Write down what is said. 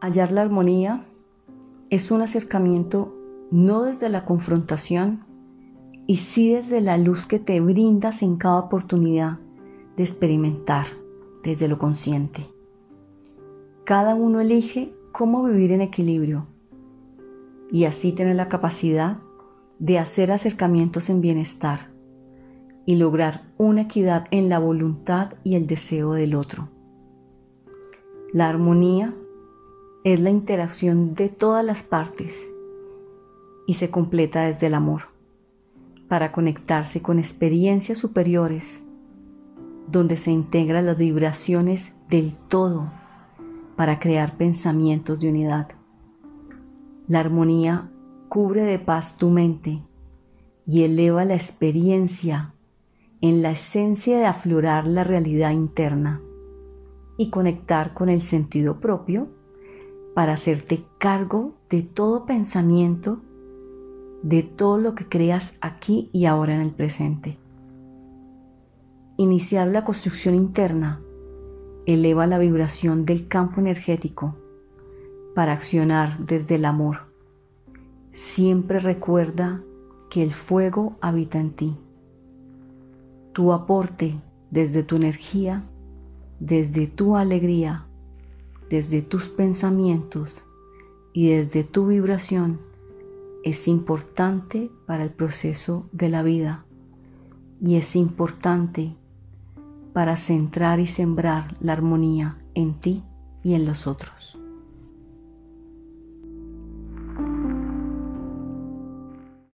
Hallar la armonía es un acercamiento no desde la confrontación y sí desde la luz que te brindas en cada oportunidad de experimentar desde lo consciente. Cada uno elige cómo vivir en equilibrio y así tener la capacidad de hacer acercamientos en bienestar y lograr una equidad en la voluntad y el deseo del otro. La armonía es la interacción de todas las partes y se completa desde el amor para conectarse con experiencias superiores donde se integran las vibraciones del todo para crear pensamientos de unidad. La armonía cubre de paz tu mente y eleva la experiencia en la esencia de aflorar la realidad interna y conectar con el sentido propio para hacerte cargo de todo pensamiento, de todo lo que creas aquí y ahora en el presente. Iniciar la construcción interna eleva la vibración del campo energético para accionar desde el amor. Siempre recuerda que el fuego habita en ti. Tu aporte desde tu energía, desde tu alegría, desde tus pensamientos y desde tu vibración es importante para el proceso de la vida y es importante para centrar y sembrar la armonía en ti y en los otros.